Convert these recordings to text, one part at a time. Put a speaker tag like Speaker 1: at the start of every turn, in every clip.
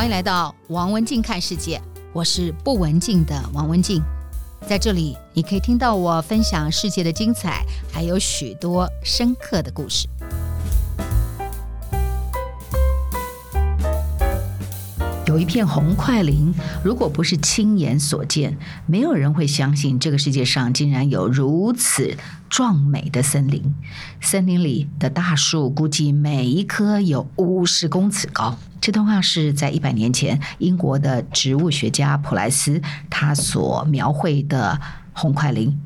Speaker 1: 欢迎来到王文静看世界，我是不文静的王文静，在这里你可以听到我分享世界的精彩，还有许多深刻的故事。有一片红桧林，如果不是亲眼所见，没有人会相信这个世界上竟然有如此壮美的森林。森林里的大树估计每一棵有五十公尺高。这段话是在一百年前英国的植物学家普莱斯他所描绘的红桧林。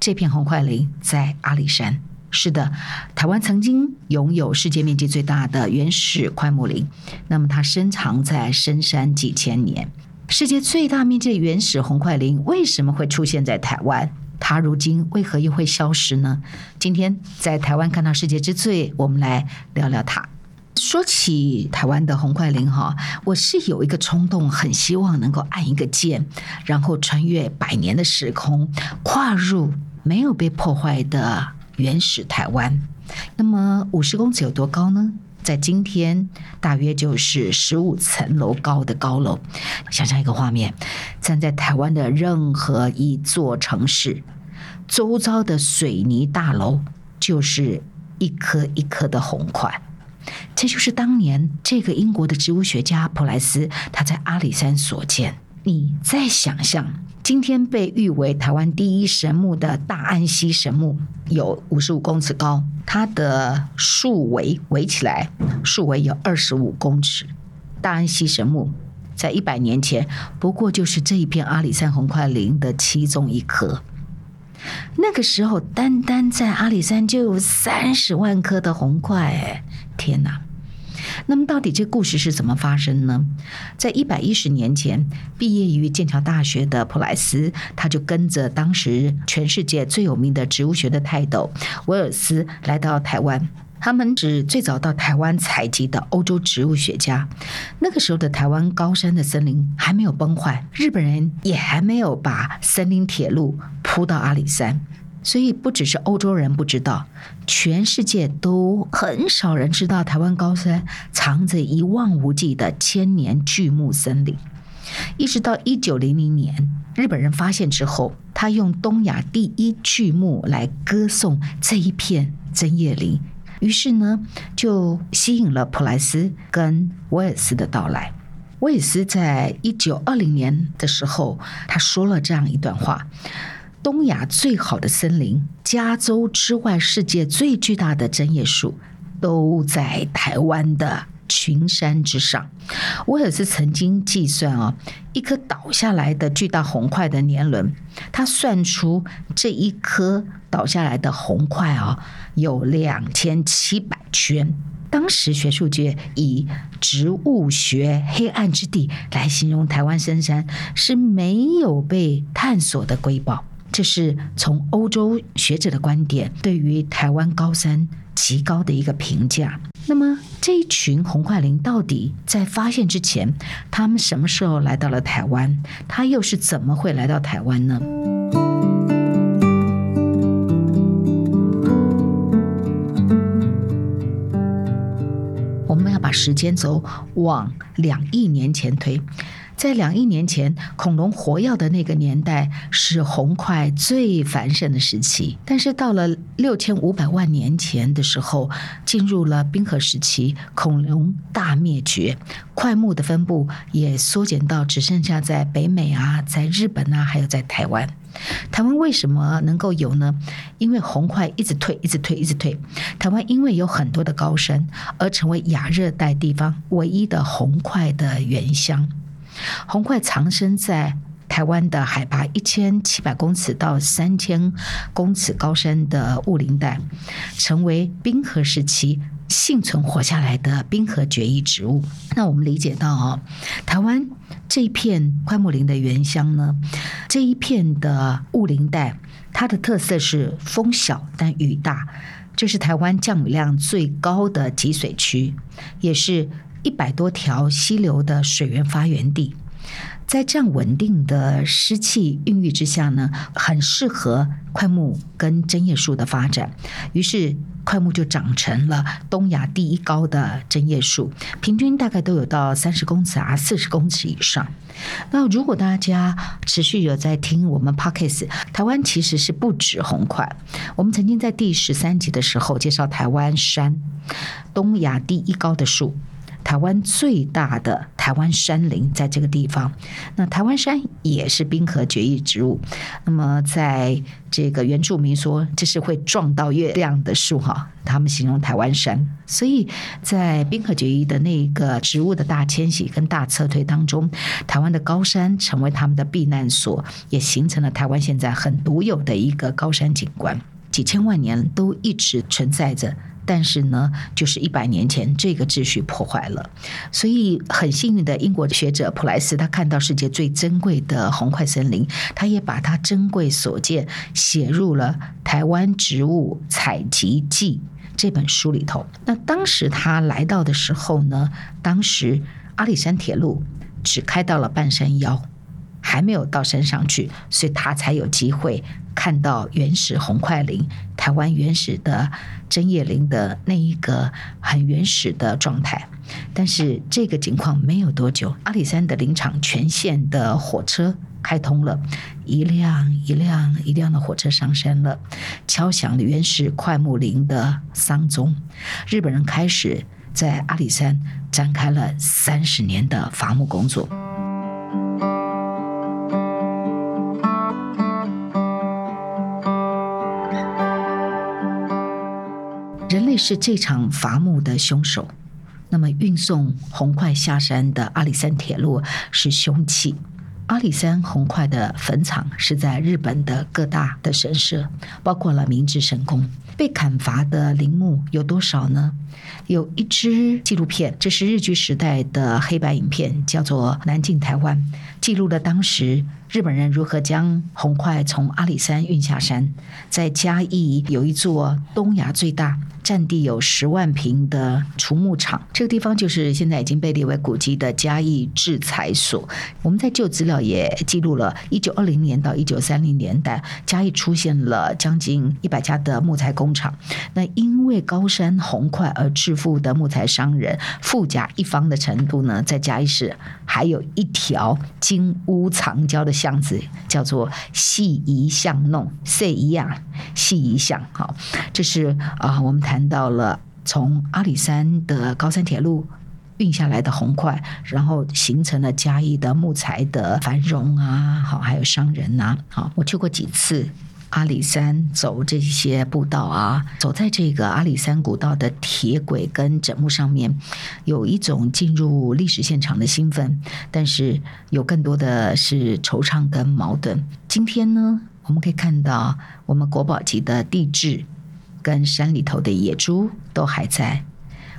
Speaker 1: 这片红桧林在阿里山。是的，台湾曾经拥有世界面积最大的原始桧木林，那么它深藏在深山几千年。世界最大面积的原始红桧林为什么会出现在台湾？它如今为何又会消失呢？今天在台湾看到世界之最，我们来聊聊它。说起台湾的红桧林哈，我是有一个冲动，很希望能够按一个键，然后穿越百年的时空，跨入没有被破坏的。原始台湾，那么五十公尺有多高呢？在今天，大约就是十五层楼高的高楼。想象一个画面，站在台湾的任何一座城市，周遭的水泥大楼就是一颗一颗的红块。这就是当年这个英国的植物学家普莱斯他在阿里山所见。你再想象。今天被誉为台湾第一神木的大安溪神木有五十五公尺高，它的树围围起来，树围有二十五公尺。大安溪神木在一百年前不过就是这一片阿里山红桧林的其中一棵。那个时候，单单在阿里山就有三十万棵的红桧，哎，天哪！那么，到底这故事是怎么发生呢？在一百一十年前，毕业于剑桥大学的普莱斯，他就跟着当时全世界最有名的植物学的泰斗威尔斯来到台湾。他们是最早到台湾采集的欧洲植物学家。那个时候的台湾高山的森林还没有崩坏，日本人也还没有把森林铁路铺到阿里山。所以不只是欧洲人不知道，全世界都很少人知道台湾高山藏着一望无际的千年巨木森林。一直到一九零零年，日本人发现之后，他用东亚第一巨木来歌颂这一片针叶林，于是呢，就吸引了普莱斯跟威尔斯的到来。威尔斯在一九二零年的时候，他说了这样一段话。东亚最好的森林，加州之外世界最巨大的针叶树，都在台湾的群山之上。威尔斯曾经计算啊，一颗倒下来的巨大红块的年轮，他算出这一颗倒下来的红块啊，有两千七百圈。当时学术界以植物学黑暗之地来形容台湾深山，是没有被探索的瑰宝。这是从欧洲学者的观点对于台湾高山极高的一个评价。那么这一群红桧林到底在发现之前，他们什么时候来到了台湾？他又是怎么会来到台湾呢？我们要把时间轴往两亿年前推。在两亿年前，恐龙活跃的那个年代是红块最繁盛的时期。但是到了六千五百万年前的时候，进入了冰河时期，恐龙大灭绝，块木的分布也缩减到只剩下在北美啊，在日本啊，还有在台湾。台湾为什么能够有呢？因为红块一直退，一直退，一直退。台湾因为有很多的高山，而成为亚热带地方唯一的红块的原乡。红桧藏身在台湾的海拔一千七百公尺到三千公尺高山的雾林带，成为冰河时期幸存活下来的冰河决议植物。那我们理解到哦，台湾这一片桧木林的原乡呢，这一片的雾林带，它的特色是风小但雨大，这是台湾降雨量最高的集水区，也是。一百多条溪流的水源发源地，在这样稳定的湿气孕育之下呢，很适合桧木跟针叶树的发展。于是桧木就长成了东亚第一高的针叶树，平均大概都有到三十公尺啊，四十公尺以上。那如果大家持续有在听我们 Podcast，台湾其实是不止红桧。我们曾经在第十三集的时候介绍台湾山，东亚第一高的树。台湾最大的台湾山林在这个地方，那台湾山也是冰河决议植物。那么，在这个原住民说这是会撞到月亮的树哈，他们形容台湾山。所以在冰河决议的那个植物的大迁徙跟大撤退当中，台湾的高山成为他们的避难所，也形成了台湾现在很独有的一个高山景观，几千万年都一直存在着。但是呢，就是一百年前这个秩序破坏了，所以很幸运的英国学者普莱斯，他看到世界最珍贵的红桧森林，他也把他珍贵所见写入了《台湾植物采集记》这本书里头。那当时他来到的时候呢，当时阿里山铁路只开到了半山腰。还没有到山上去，所以他才有机会看到原始红桧林、台湾原始的针叶林的那一个很原始的状态。但是这个情况没有多久，阿里山的林场全线的火车开通了，一辆一辆一辆的火车上山了，敲响了原始快木林的丧钟。日本人开始在阿里山展开了三十年的伐木工作。是这场伐木的凶手，那么运送红块下山的阿里山铁路是凶器。阿里山红块的坟场是在日本的各大的神社，包括了明治神宫。被砍伐的林木有多少呢？有一支纪录片，这是日据时代的黑白影片，叫做《南进台湾》，记录了当时日本人如何将红块从阿里山运下山。在嘉义有一座东亚最大。占地有十万平的锄木厂，这个地方就是现在已经被列为古迹的嘉义制材所。我们在旧资料也记录了，一九二零年到一九三零年代，嘉义出现了将近一百家的木材工厂。那因为高山红块而致富的木材商人，富甲一方的程度呢，在嘉义市还有一条金屋藏娇的巷子，叫做细宜巷弄，细宜啊，细宜巷。好，这是啊，我们谈。谈到了从阿里山的高山铁路运下来的红块，然后形成了嘉义的木材的繁荣啊，好，还有商人呐，好，我去过几次阿里山，走这些步道啊，走在这个阿里山古道的铁轨跟枕木上面，有一种进入历史现场的兴奋，但是有更多的是惆怅跟矛盾。今天呢，我们可以看到我们国宝级的地质。跟山里头的野猪都还在，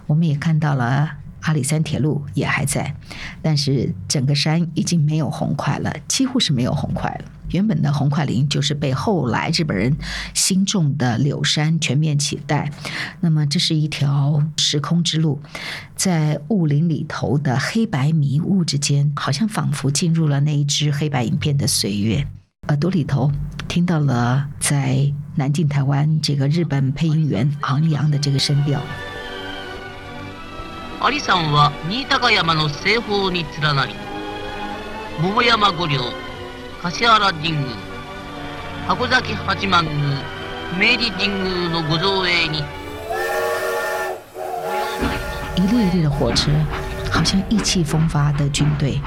Speaker 1: 我们也看到了阿里山铁路也还在，但是整个山已经没有红桧了，几乎是没有红桧了。原本的红桧林就是被后来日本人新种的柳杉全面取代。那么这是一条时空之路，在雾林里头的黑白迷雾之间，好像仿佛进入了那一支黑白影片的岁月。耳朵里头听到了在南进台湾这个日本配音员昂扬的这个声调。阿里山は新高山の西方に连なり、桃山五棱、橿原神宫、箱崎八幡宫、明治神宫の御造営に。一列一列的火车，好像意气风发的军队。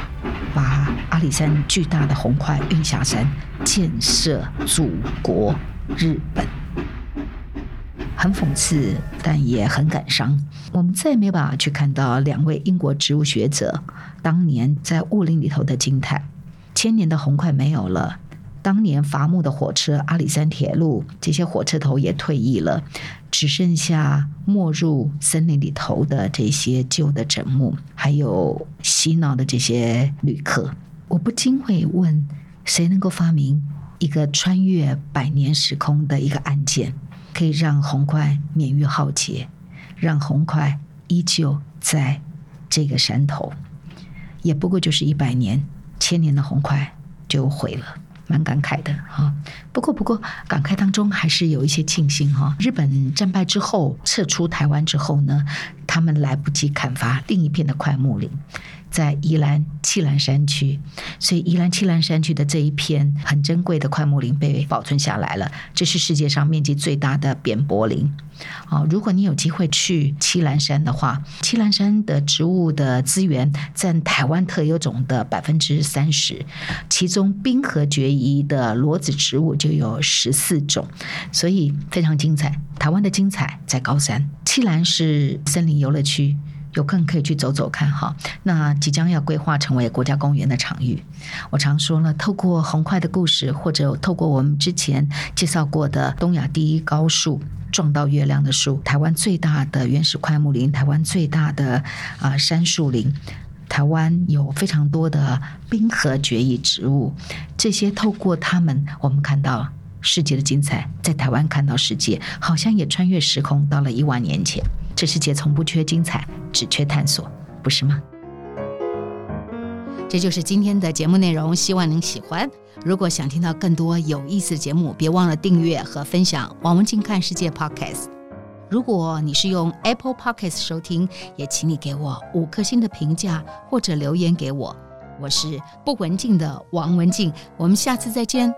Speaker 1: 把阿里山巨大的红桧运下山，建设祖国 日本，很讽刺，但也很感伤。我们再也没有办法去看到两位英国植物学者当年在雾林里头的惊叹：千年的红桧没有了。当年伐木的火车，阿里山铁路，这些火车头也退役了，只剩下没入森林里头的这些旧的枕木，还有嬉闹的这些旅客。我不禁会问：谁能够发明一个穿越百年时空的一个案件，可以让红块免于浩劫，让红块依旧在这个山头？也不过就是一百年。千年的红块就毁了。蛮感慨的哈，不过不过感慨当中还是有一些庆幸哈。日本战败之后撤出台湾之后呢，他们来不及砍伐另一片的快木林。在宜兰七兰山区，所以宜兰七兰山区的这一片很珍贵的块木林被保存下来了。这是世界上面积最大的扁柏林。好，如果你有机会去七兰山的话，七兰山的植物的资源占台湾特有种的百分之三十，其中冰河决议的裸子植物就有十四种，所以非常精彩。台湾的精彩在高山，七兰是森林游乐区。有空可以去走走看哈，那即将要规划成为国家公园的场域。我常说了，透过红桧的故事，或者透过我们之前介绍过的东亚第一高树撞到月亮的树，台湾最大的原始桧木林，台湾最大的啊、呃、杉树林，台湾有非常多的冰河决议植物，这些透过它们，我们看到世界的精彩，在台湾看到世界，好像也穿越时空到了一万年前。这世界从不缺精彩，只缺探索，不是吗？这就是今天的节目内容，希望您喜欢。如果想听到更多有意思的节目，别忘了订阅和分享王文静看世界 Podcast。如果你是用 Apple Podcast 收听，也请你给我五颗星的评价或者留言给我。我是不文静的王文静，我们下次再见。